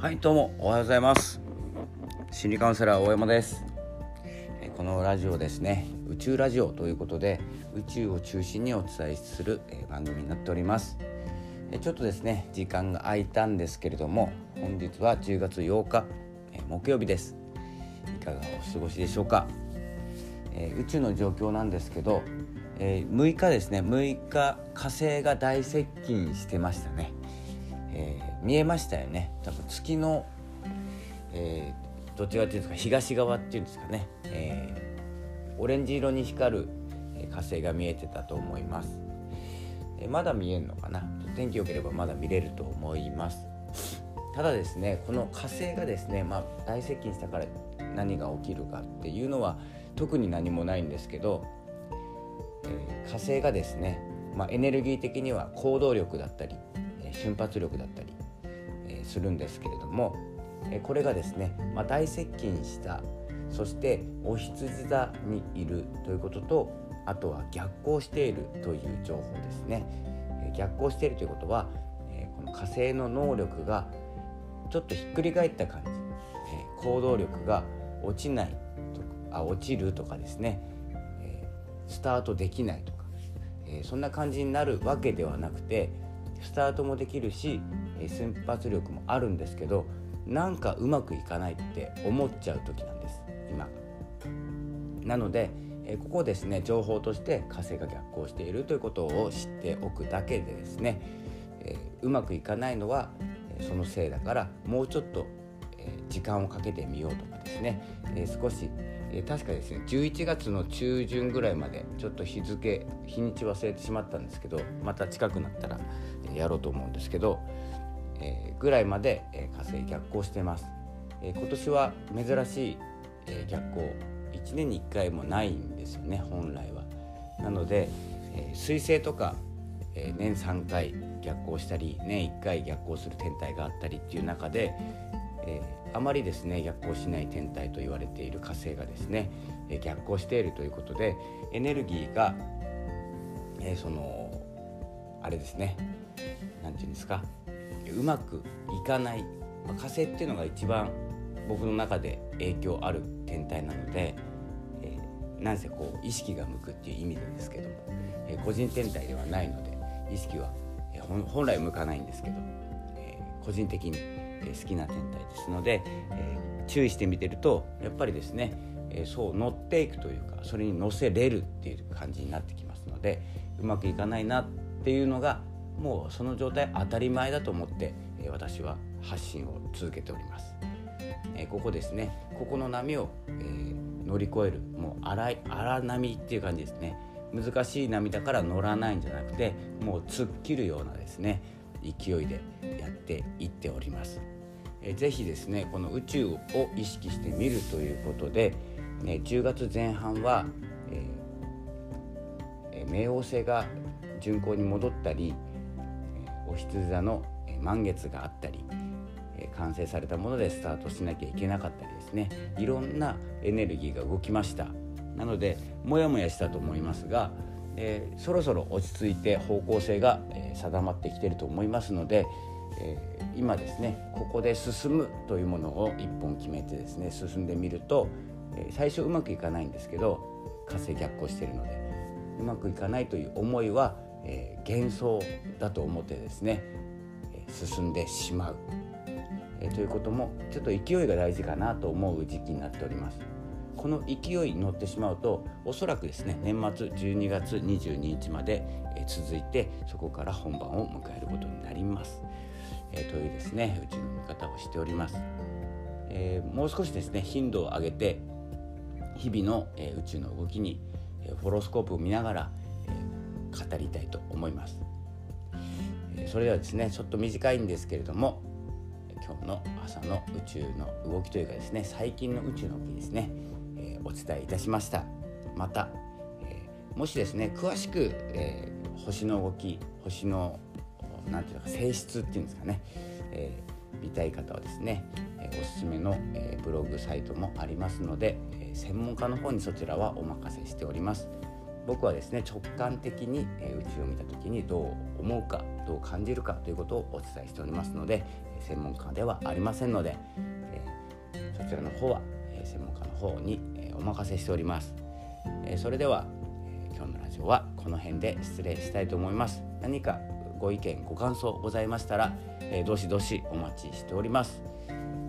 はいどうもおはようございます。心理カウンセラー大山です。えこのラジオですね。宇宙ラジオということで宇宙を中心にお伝えするえ番組になっております。えちょっとですね時間が空いたんですけれども本日は10月8日え木曜日です。いかがお過ごしでしょうか。え宇宙の状況なんですけど、えー6日ですね。6日火星が大接近してましたね、えー見えましたよね。多分月の、えーどっち側っていうんですか東側っていうんですかね、えーオレンジ色に光るえー火星が見えてたと思います、えーまだ見えるのかな。天気良ければまだ見れると思います。ただですねこの火星がですね、まあ、大接近したから何が起きるかっていうのは特に何もないんですけど、えー火星がですね、まあ、エネルギー的には行動力だったり、えー瞬発力だったり、するんですけれども、えこれがですね、まあ、大接近したそしてお羊座にいるということとあとは逆行しているという情報ですね。え逆行しているということは、えこの火星の能力がちょっとひっくり返った感じ、え行動力が落ちないとかあ落ちるとかですね、えスタートできないとか、えそんな感じになるわけではなくてスタートもできるし、えー瞬発力もあるんですけどなんかうまくいかないって思っちゃう時なんです今。なので、ここですね情報として火星が逆行しているということを知っておくだけでですね、うまくいかないのはそのせいだからもうちょっと、時間をかけてみようとかですね、少し、確かですね11月の中旬ぐらいまでちょっと日付日にち忘れてしまったんですけどまた近くなったらやろうと思うんですけど、えーぐらいまで、えー火星逆行してます、えー今年は珍しい、えー逆行1年に1回もないんですよね本来は。なので、えー彗星とか、えー年3回逆行したり年1回逆行する天体があったりっていう中で、えーあまりですね逆行しない天体と言われている火星がですね、えー逆行しているということでエネルギーが、えーそのあれですね。なんていうんですか。うまくいかない、まあ火星っていうのが一番僕の中で影響ある天体なので、えーなんせこう意識が向くっていう意味でですけども、えー個人天体ではないので意識は、えー本来向かないんですけど、えー個人的に、えー好きな天体ですので、えー注意して見てるとやっぱりですね、えーそう乗っていくというかそれに乗せれるっていう感じになってきますのでうまくいかないなってっていうのがもうその状態当たり前だと思って、私は発信を続けております。えここですねここの波を、えー乗り越えるもう荒い荒波っていう感じですね難しい波だから乗らないんじゃなくてもう突っ切るようなですね勢いでやっていっております。えーぜひですねこの宇宙を意識してみるということで、ね、10月前半は、えーえー冥王星が巡行に戻ったり、えーお羊座のえ満月があったり、え完成されたものでスタートしなきゃいけなかったりですね。いろんなエネルギーが動きました。なのでモヤモヤしたと思いますが、えーそろそろ落ち着いて方向性が、え定まってきてると思いますので、えー今ですねここで進むというものを一本決めてですね進んでみると、え最初うまくいかないんですけど火星逆行しているのでうまくいかないという思いは、えー幻想だと思ってですね、進んでしまう、えーということもちょっと勢いが大事かなと思う時期になっております。この勢いに乗ってしまうとおそらくですね年末12月22日まで、えー続いてそこから本番を迎えることになります。えーというですね宇宙の見方をしております。えーもう少しですね頻度を上げて日々の、え宇宙の動きに、えーホロスコープを見ながら、語りたいと思います、それではですねちょっと短いんですけれども今日の朝の宇宙の動きというかですね最近の宇宙の動きですね、えお伝えいたしました。また、えーもしですね詳しく、え星の動き星のなんていうのか性質っていうんですかね、え見たい方はですね、えおすすめの、えブログサイトもありますので、え専門家の方にそちらはお任せしております。僕はですね直感的に、え宇宙を見た時にどう思うかどう感じるかということをお伝えしておりますので専門家ではありませんので、えそちらの方は、え専門家の方に、えお任せしております、えそれでは、え今日のラジオはこの辺で失礼したいと思います。何かご意見ご感想ございましたら、えどしどしお待ちしております、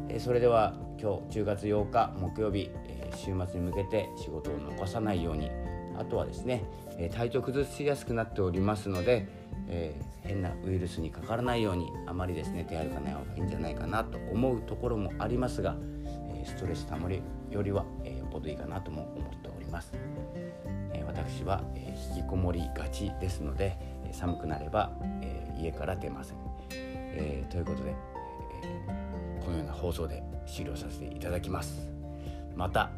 えそれでは今日10月8日木曜日、え週末に向けて仕事を残さないようにあとはですね、え体調崩しやすくなっておりますので、えー、変なウイルスにかからないようにあまりですね手歩かない方がいいんじゃないかなと思うところもありますが、えストレスたまりよりは、えよっぽどいいかなとも思っております、え私は、え引きこもりがちですので寒くなれば、え家から出ません、えということで、えこのような放送で終了させていただきます。また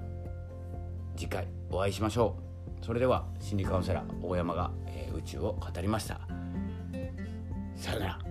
次回お会いしましょう。それでは心理カウンセラー大山が、えー、宇宙を語りました。さよなら。